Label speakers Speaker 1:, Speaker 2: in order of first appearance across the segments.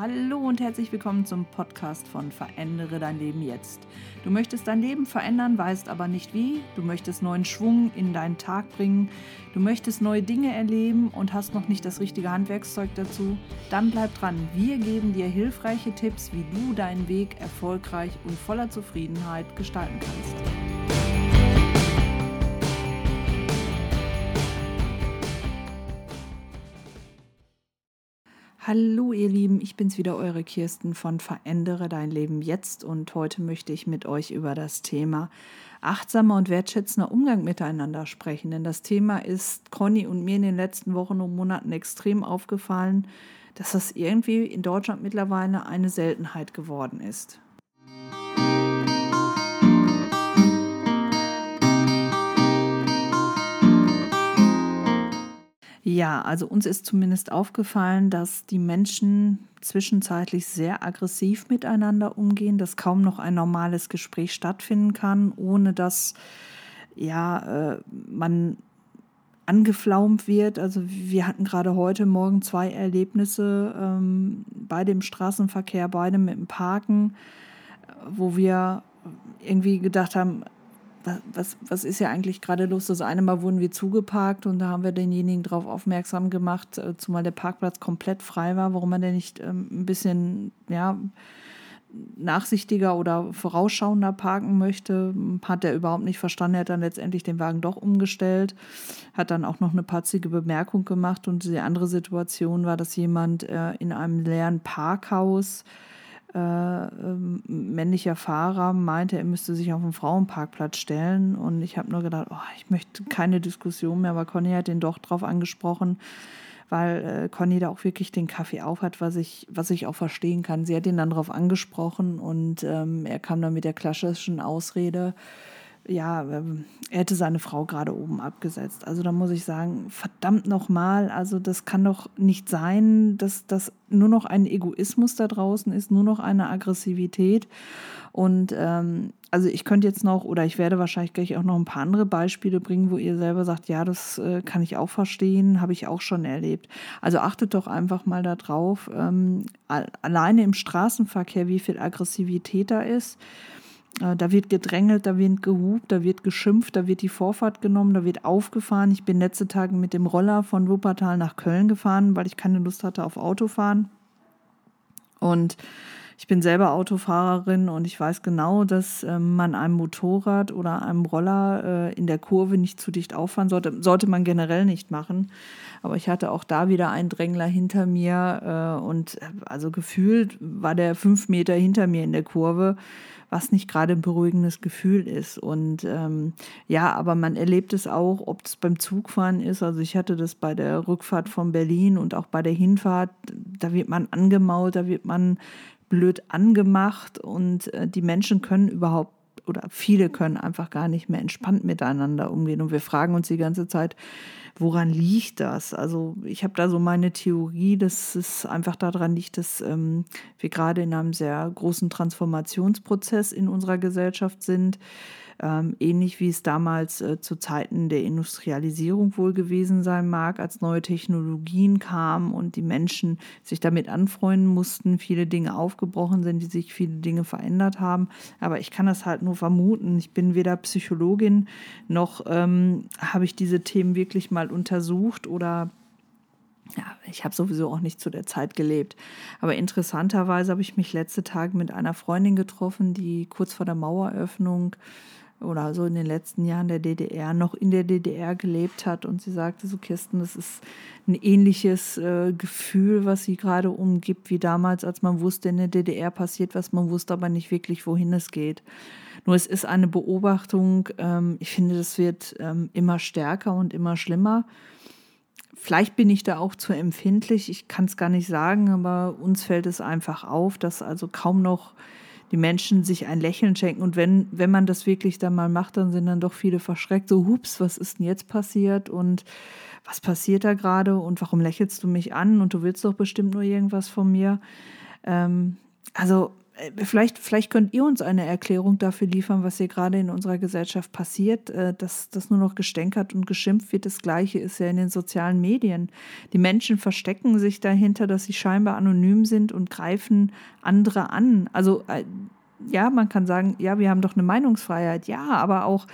Speaker 1: Hallo und herzlich willkommen zum Podcast von Verändere dein Leben jetzt. Du möchtest dein Leben verändern, weißt aber nicht wie. Du möchtest neuen Schwung in deinen Tag bringen. Du möchtest neue Dinge erleben und hast noch nicht das richtige Handwerkszeug dazu. Dann bleib dran. Wir geben dir hilfreiche Tipps, wie du deinen Weg erfolgreich und voller Zufriedenheit gestalten kannst. Hallo ihr Lieben, ich bin's wieder, eure Kirsten von Verändere dein Leben jetzt und heute möchte ich mit euch über das Thema achtsamer und wertschätzender Umgang miteinander sprechen, denn das Thema ist Conny und mir in den letzten Wochen und Monaten extrem aufgefallen, dass das irgendwie in Deutschland mittlerweile eine Seltenheit geworden ist. Ja, also uns ist zumindest aufgefallen, dass die Menschen zwischenzeitlich sehr aggressiv miteinander umgehen, dass kaum noch ein normales Gespräch stattfinden kann, ohne dass ja, äh, man angeflaumt wird. Also wir hatten gerade heute Morgen zwei Erlebnisse, ähm, beide im Straßenverkehr, beide mit dem Parken, wo wir irgendwie gedacht haben, was, was ist ja eigentlich gerade los? Das eine Mal wurden wir zugeparkt und da haben wir denjenigen darauf aufmerksam gemacht, äh, zumal der Parkplatz komplett frei war, warum man denn nicht ähm, ein bisschen, ja, nachsichtiger oder vorausschauender parken möchte, hat er überhaupt nicht verstanden. Er hat dann letztendlich den Wagen doch umgestellt, hat dann auch noch eine patzige Bemerkung gemacht. Und die andere Situation war, dass jemand äh, in einem leeren Parkhaus äh, ähm, männlicher Fahrer meinte, er müsste sich auf den Frauenparkplatz stellen. Und ich habe nur gedacht, oh, ich möchte keine Diskussion mehr, aber Conny hat ihn doch drauf angesprochen, weil äh, Conny da auch wirklich den Kaffee auf hat, was ich, was ich auch verstehen kann. Sie hat ihn dann darauf angesprochen und ähm, er kam dann mit der klassischen Ausrede, ja, ähm, er hätte seine Frau gerade oben abgesetzt. Also da muss ich sagen, verdammt nochmal, also das kann doch nicht sein, dass das nur noch ein Egoismus da draußen ist, nur noch eine Aggressivität. Und ähm, also ich könnte jetzt noch, oder ich werde wahrscheinlich gleich auch noch ein paar andere Beispiele bringen, wo ihr selber sagt, ja, das äh, kann ich auch verstehen, habe ich auch schon erlebt. Also achtet doch einfach mal darauf, ähm, alleine im Straßenverkehr, wie viel Aggressivität da ist. Äh, da wird gedrängelt, da wird gehupt, da wird geschimpft, da wird die Vorfahrt genommen, da wird aufgefahren. Ich bin letzte Tage mit dem Roller von Wuppertal nach Köln gefahren, weil ich keine Lust hatte auf Autofahren. Und ich bin selber Autofahrerin und ich weiß genau, dass äh, man einem Motorrad oder einem Roller äh, in der Kurve nicht zu dicht auffahren sollte. Sollte man generell nicht machen. Aber ich hatte auch da wieder einen Drängler hinter mir äh, und äh, also gefühlt war der fünf Meter hinter mir in der Kurve was nicht gerade ein beruhigendes Gefühl ist. Und ähm, ja, aber man erlebt es auch, ob es beim Zugfahren ist. Also ich hatte das bei der Rückfahrt von Berlin und auch bei der Hinfahrt. Da wird man angemault, da wird man blöd angemacht und äh, die Menschen können überhaupt oder viele können einfach gar nicht mehr entspannt miteinander umgehen. Und wir fragen uns die ganze Zeit, woran liegt das? Also ich habe da so meine Theorie, dass es einfach daran liegt, dass ähm, wir gerade in einem sehr großen Transformationsprozess in unserer Gesellschaft sind ähm, ähnlich wie es damals äh, zu Zeiten der Industrialisierung wohl gewesen sein mag, als neue Technologien kamen und die Menschen sich damit anfreunden mussten, viele Dinge aufgebrochen sind, die sich viele Dinge verändert haben. Aber ich kann das halt nur vermuten. Ich bin weder Psychologin noch ähm, habe ich diese Themen wirklich mal untersucht oder ja, ich habe sowieso auch nicht zu der Zeit gelebt. Aber interessanterweise habe ich mich letzte Tage mit einer Freundin getroffen, die kurz vor der Maueröffnung oder so in den letzten Jahren der DDR noch in der DDR gelebt hat. Und sie sagte so, Kirsten, das ist ein ähnliches äh, Gefühl, was sie gerade umgibt, wie damals, als man wusste, in der DDR passiert was, man wusste aber nicht wirklich, wohin es geht. Nur es ist eine Beobachtung, ähm, ich finde, das wird ähm, immer stärker und immer schlimmer. Vielleicht bin ich da auch zu empfindlich, ich kann es gar nicht sagen, aber uns fällt es einfach auf, dass also kaum noch die Menschen sich ein Lächeln schenken. Und wenn, wenn man das wirklich dann mal macht, dann sind dann doch viele verschreckt. So, hups, was ist denn jetzt passiert? Und was passiert da gerade? Und warum lächelst du mich an? Und du willst doch bestimmt nur irgendwas von mir. Ähm, also vielleicht, vielleicht könnt ihr uns eine Erklärung dafür liefern, was hier gerade in unserer Gesellschaft passiert, äh, dass das nur noch gestänkert und geschimpft wird. Das Gleiche ist ja in den sozialen Medien. Die Menschen verstecken sich dahinter, dass sie scheinbar anonym sind und greifen andere an. Also äh, ja, man kann sagen, ja, wir haben doch eine Meinungsfreiheit, ja, aber auch,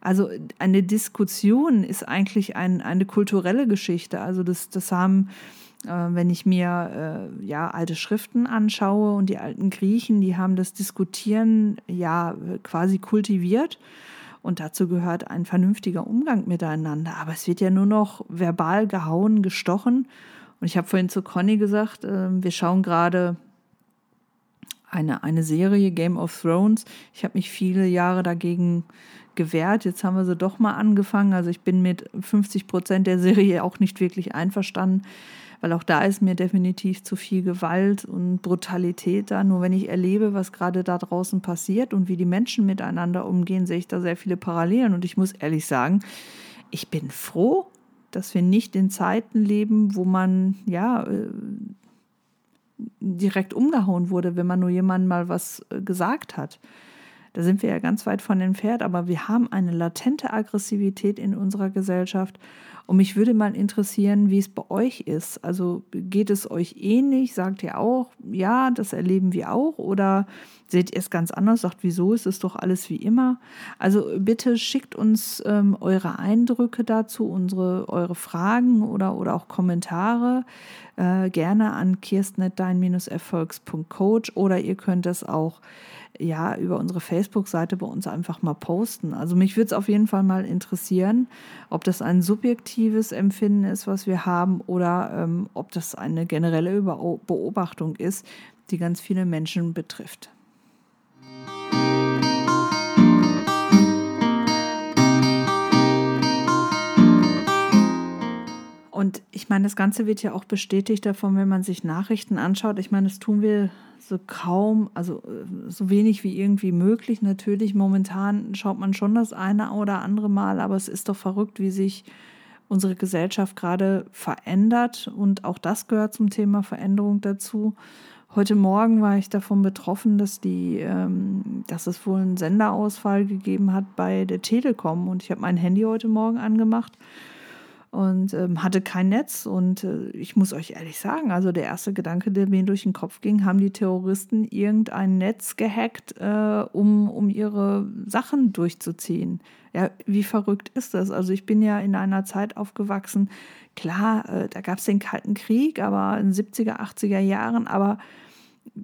Speaker 1: also eine Diskussion ist eigentlich ein, eine kulturelle Geschichte. Also das, das haben äh, wenn ich mir äh, ja alte Schriften anschaue und die alten Griechen, die haben das Diskutieren ja quasi kultiviert. Und dazu gehört ein vernünftiger Umgang miteinander. Aber es wird ja nur noch verbal gehauen, gestochen. Und ich habe vorhin zu Conny gesagt, äh, wir schauen gerade eine, eine Serie, Game of Thrones. Ich habe mich viele Jahre dagegen gewehrt. Jetzt haben wir sie doch mal angefangen. Also ich bin mit 50 Prozent der Serie auch nicht wirklich einverstanden weil auch da ist mir definitiv zu viel Gewalt und Brutalität da. Nur wenn ich erlebe, was gerade da draußen passiert und wie die Menschen miteinander umgehen, sehe ich da sehr viele Parallelen. Und ich muss ehrlich sagen, ich bin froh, dass wir nicht in Zeiten leben, wo man ja äh, direkt umgehauen wurde, wenn man nur jemandem mal was äh, gesagt hat. Da sind wir ja ganz weit von entfernt, aber wir haben eine latente Aggressivität in unserer Gesellschaft und mich würde mal interessieren, wie es bei euch ist. Also geht es euch ähnlich? Sagt ihr auch, ja, das erleben wir auch? Oder seht ihr es ganz anders? Sagt, wieso ist es doch alles wie immer? Also bitte schickt uns ähm, eure Eindrücke dazu, unsere, eure Fragen oder, oder auch Kommentare äh, gerne an kirstnet-erfolgs.coach oder ihr könnt es auch ja über unsere Facebook-Seite bei uns einfach mal posten. Also mich würde es auf jeden Fall mal interessieren, ob das ein subjektives Empfinden ist, was wir haben, oder ähm, ob das eine generelle Beobachtung ist, die ganz viele Menschen betrifft. Und ich meine, das Ganze wird ja auch bestätigt davon, wenn man sich Nachrichten anschaut. Ich meine, das tun wir so kaum, also äh, so wenig wie irgendwie möglich. Natürlich, momentan schaut man schon das eine oder andere Mal, aber es ist doch verrückt, wie sich unsere Gesellschaft gerade verändert. Und auch das gehört zum Thema Veränderung dazu. Heute Morgen war ich davon betroffen, dass die, ähm, dass es wohl einen Senderausfall gegeben hat bei der Telekom. Und ich habe mein Handy heute Morgen angemacht und ähm, hatte kein Netz. Und äh, ich muss euch ehrlich sagen, also der erste Gedanke, der mir durch den Kopf ging, haben die Terroristen irgendein Netz gehackt, äh, um, um ihre Sachen durchzuziehen. Ja, wie verrückt ist das? Also ich bin ja in einer Zeit aufgewachsen, klar, äh, da gab es den Kalten Krieg, aber in den 70er, 80er Jahren, aber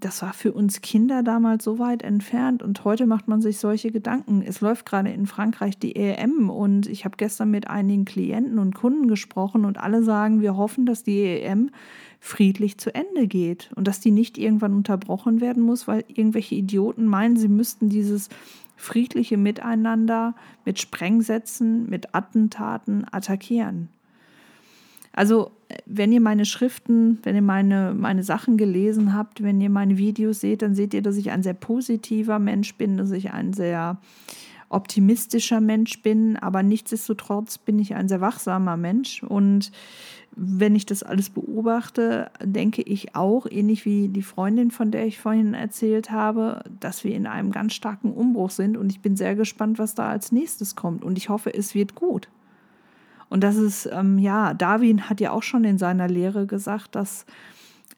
Speaker 1: das war für uns Kinder damals so weit entfernt und heute macht man sich solche Gedanken. Es läuft gerade in Frankreich die EM und ich habe gestern mit einigen Klienten und Kunden gesprochen und alle sagen, wir hoffen, dass die EM friedlich zu Ende geht und dass die nicht irgendwann unterbrochen werden muss, weil irgendwelche Idioten meinen, sie müssten dieses friedliche Miteinander mit Sprengsätzen, mit Attentaten attackieren. Also, wenn ihr meine Schriften, wenn ihr meine, meine Sachen gelesen habt, wenn ihr meine Videos seht, dann seht ihr, dass ich ein sehr positiver Mensch bin, dass ich ein sehr optimistischer Mensch bin, aber nichtsdestotrotz bin ich ein sehr wachsamer Mensch. Und wenn ich das alles beobachte, denke ich auch, ähnlich wie die Freundin, von der ich vorhin erzählt habe, dass wir in einem ganz starken Umbruch sind. Und ich bin sehr gespannt, was da als nächstes kommt. Und ich hoffe, es wird gut. Und das ist, ähm, ja, Darwin hat ja auch schon in seiner Lehre gesagt, dass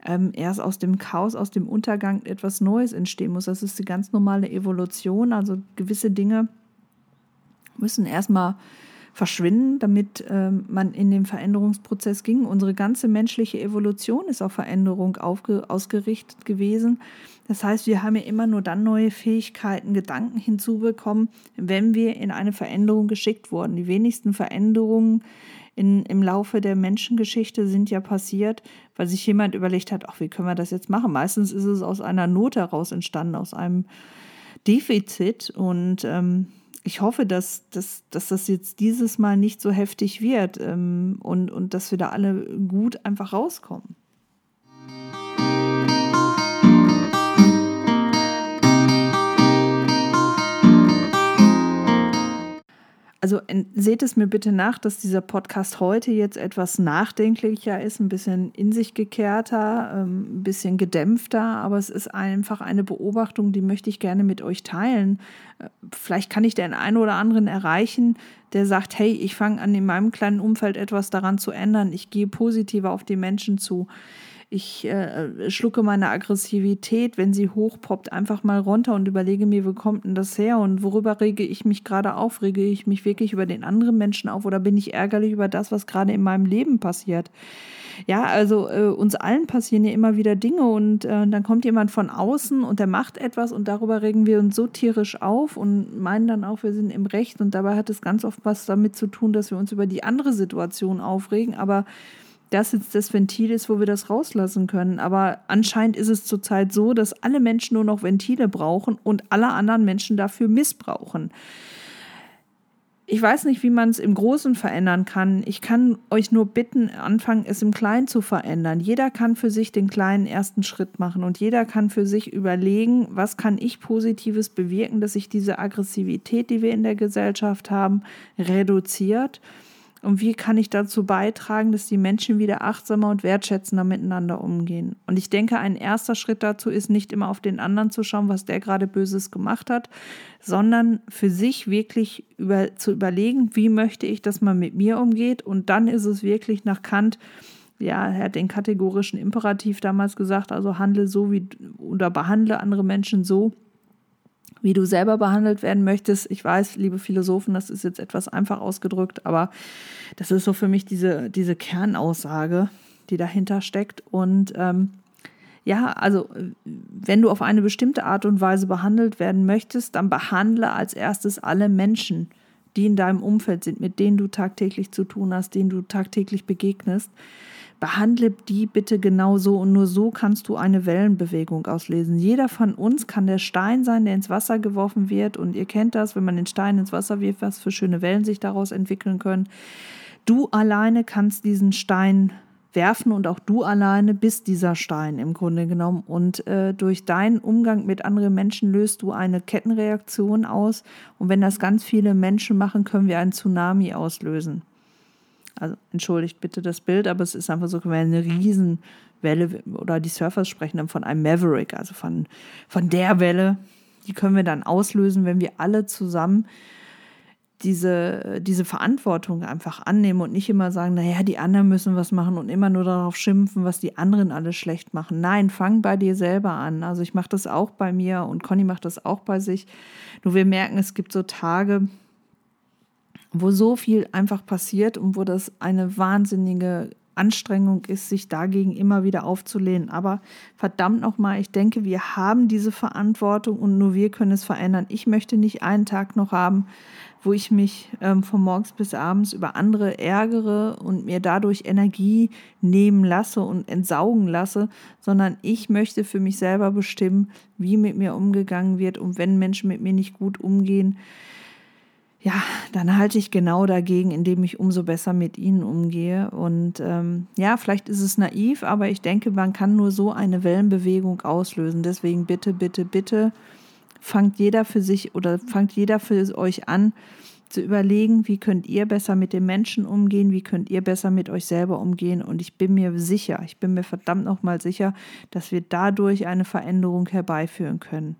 Speaker 1: ähm, erst aus dem Chaos, aus dem Untergang etwas Neues entstehen muss. Das ist die ganz normale Evolution. Also gewisse Dinge müssen erstmal verschwinden, damit ähm, man in den Veränderungsprozess ging. Unsere ganze menschliche Evolution ist auf Veränderung ausgerichtet gewesen. Das heißt, wir haben ja immer nur dann neue Fähigkeiten, Gedanken hinzubekommen, wenn wir in eine Veränderung geschickt wurden. Die wenigsten Veränderungen in, im Laufe der Menschengeschichte sind ja passiert, weil sich jemand überlegt hat, ach, wie können wir das jetzt machen? Meistens ist es aus einer Not heraus entstanden, aus einem Defizit. Und ähm, ich hoffe, dass, dass, dass das jetzt dieses Mal nicht so heftig wird ähm, und, und dass wir da alle gut einfach rauskommen. Also seht es mir bitte nach, dass dieser Podcast heute jetzt etwas nachdenklicher ist, ein bisschen in sich gekehrter, ähm, ein bisschen gedämpfter, aber es ist einfach eine Beobachtung, die möchte ich gerne mit euch teilen. Äh, vielleicht kann ich den einen oder anderen erreichen, der sagt, hey, ich fange an, in meinem kleinen Umfeld etwas daran zu ändern, ich gehe positiver auf die Menschen zu ich äh, schlucke meine Aggressivität, wenn sie hochpoppt, einfach mal runter und überlege mir, wo kommt denn das her und worüber rege ich mich gerade auf? Rege ich mich wirklich über den anderen Menschen auf oder bin ich ärgerlich über das, was gerade in meinem Leben passiert? Ja, also äh, uns allen passieren ja immer wieder Dinge und äh, dann kommt jemand von außen und der macht etwas und darüber regen wir uns so tierisch auf und meinen dann auch, wir sind im Recht und dabei hat es ganz oft was damit zu tun, dass wir uns über die andere Situation aufregen, aber das jetzt das Ventil ist, wo wir das rauslassen können. Aber anscheinend ist es zurzeit so, dass alle Menschen nur noch Ventile brauchen und alle anderen Menschen dafür missbrauchen. Ich weiß nicht, wie man es im Großen verändern kann. Ich kann euch nur bitten, anfangen, es im Kleinen zu verändern. Jeder kann für sich den kleinen ersten Schritt machen und jeder kann für sich überlegen, was kann ich Positives bewirken, dass sich diese Aggressivität, die wir in der Gesellschaft haben, reduziert und wie kann ich dazu beitragen, dass die Menschen wieder achtsamer und wertschätzender miteinander umgehen? Und ich denke, ein erster Schritt dazu ist nicht immer auf den anderen zu schauen, was der gerade Böses gemacht hat, sondern für sich wirklich über, zu überlegen, wie möchte ich, dass man mit mir umgeht. Und dann ist es wirklich nach Kant, ja, er hat den kategorischen Imperativ damals gesagt, also handle so wie oder behandle andere Menschen so, wie du selber behandelt werden möchtest. Ich weiß, liebe Philosophen, das ist jetzt etwas einfach ausgedrückt, aber das ist so für mich diese, diese Kernaussage, die dahinter steckt. Und ähm, ja, also wenn du auf eine bestimmte Art und Weise behandelt werden möchtest, dann behandle als erstes alle Menschen, die in deinem Umfeld sind, mit denen du tagtäglich zu tun hast, denen du tagtäglich begegnest behandle die bitte genauso und nur so kannst du eine Wellenbewegung auslesen. Jeder von uns kann der Stein sein, der ins Wasser geworfen wird und ihr kennt das, wenn man den Stein ins Wasser wirft, was für schöne Wellen sich daraus entwickeln können. Du alleine kannst diesen Stein werfen und auch du alleine bist dieser Stein im Grunde genommen. Und äh, durch deinen Umgang mit anderen Menschen löst du eine Kettenreaktion aus. Und wenn das ganz viele Menschen machen, können wir einen Tsunami auslösen. Also entschuldigt bitte das Bild, aber es ist einfach so eine Riesenwelle oder die Surfers sprechen dann von einem Maverick, also von, von der Welle. Die können wir dann auslösen, wenn wir alle zusammen diese, diese Verantwortung einfach annehmen und nicht immer sagen, naja, die anderen müssen was machen und immer nur darauf schimpfen, was die anderen alles schlecht machen. Nein, fang bei dir selber an. Also ich mache das auch bei mir und Conny macht das auch bei sich. Nur wir merken, es gibt so Tage, wo so viel einfach passiert und wo das eine wahnsinnige Anstrengung ist, sich dagegen immer wieder aufzulehnen. Aber verdammt nochmal, ich denke, wir haben diese Verantwortung und nur wir können es verändern. Ich möchte nicht einen Tag noch haben, wo ich mich ähm, von morgens bis abends über andere ärgere und mir dadurch Energie nehmen lasse und entsaugen lasse, sondern ich möchte für mich selber bestimmen, wie mit mir umgegangen wird. Und wenn Menschen mit mir nicht gut umgehen, ja, dann halte ich genau dagegen, indem ich umso besser mit ihnen umgehe. Und ähm, ja, vielleicht ist es naiv, aber ich denke, man kann nur so eine Wellenbewegung auslösen. Deswegen bitte, bitte, bitte fangt jeder für sich oder fangt jeder für euch an zu überlegen, wie könnt ihr besser mit den Menschen umgehen, wie könnt ihr besser mit euch selber umgehen. Und ich bin mir sicher, ich bin mir verdammt nochmal sicher, dass wir dadurch eine Veränderung herbeiführen können.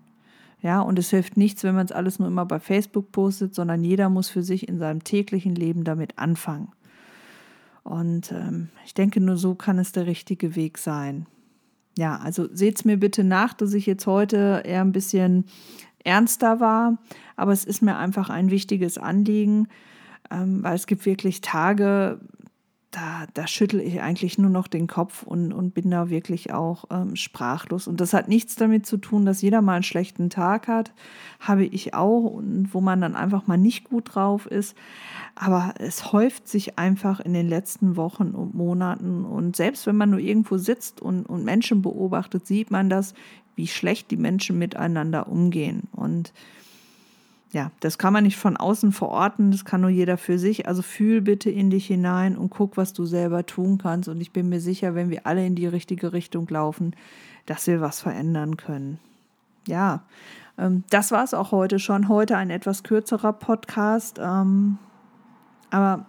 Speaker 1: Ja, und es hilft nichts, wenn man es alles nur immer bei Facebook postet, sondern jeder muss für sich in seinem täglichen Leben damit anfangen. Und ähm, ich denke, nur so kann es der richtige Weg sein. Ja, also seht es mir bitte nach, dass ich jetzt heute eher ein bisschen ernster war, aber es ist mir einfach ein wichtiges Anliegen, ähm, weil es gibt wirklich Tage, da, da schüttel ich eigentlich nur noch den Kopf und, und bin da wirklich auch ähm, sprachlos. Und das hat nichts damit zu tun, dass jeder mal einen schlechten Tag hat. Habe ich auch und wo man dann einfach mal nicht gut drauf ist. Aber es häuft sich einfach in den letzten Wochen und Monaten. Und selbst wenn man nur irgendwo sitzt und, und Menschen beobachtet, sieht man das, wie schlecht die Menschen miteinander umgehen. Und ja, das kann man nicht von außen verorten, das kann nur jeder für sich. Also fühl bitte in dich hinein und guck, was du selber tun kannst. Und ich bin mir sicher, wenn wir alle in die richtige Richtung laufen, dass wir was verändern können. Ja, ähm, das war es auch heute schon. Heute ein etwas kürzerer Podcast. Ähm, Aber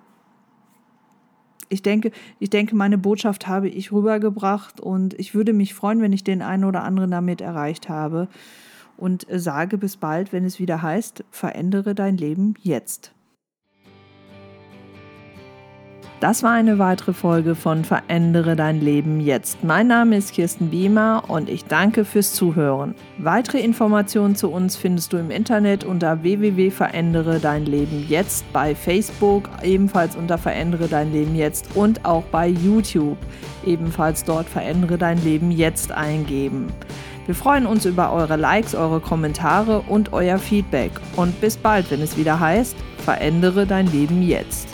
Speaker 1: ich denke, ich denke, meine Botschaft habe ich rübergebracht und ich würde mich freuen, wenn ich den einen oder anderen damit erreicht habe. Und sage bis bald, wenn es wieder heißt, verändere dein Leben jetzt. Das war eine weitere Folge von Verändere dein Leben jetzt. Mein Name ist Kirsten Biemer und ich danke fürs Zuhören. Weitere Informationen zu uns findest du im Internet unter www.verändere dein Leben jetzt, bei Facebook ebenfalls unter Verändere dein Leben jetzt und auch bei YouTube ebenfalls dort Verändere dein Leben jetzt eingeben. Wir freuen uns über eure Likes, eure Kommentare und euer Feedback. Und bis bald, wenn es wieder heißt, verändere dein Leben jetzt.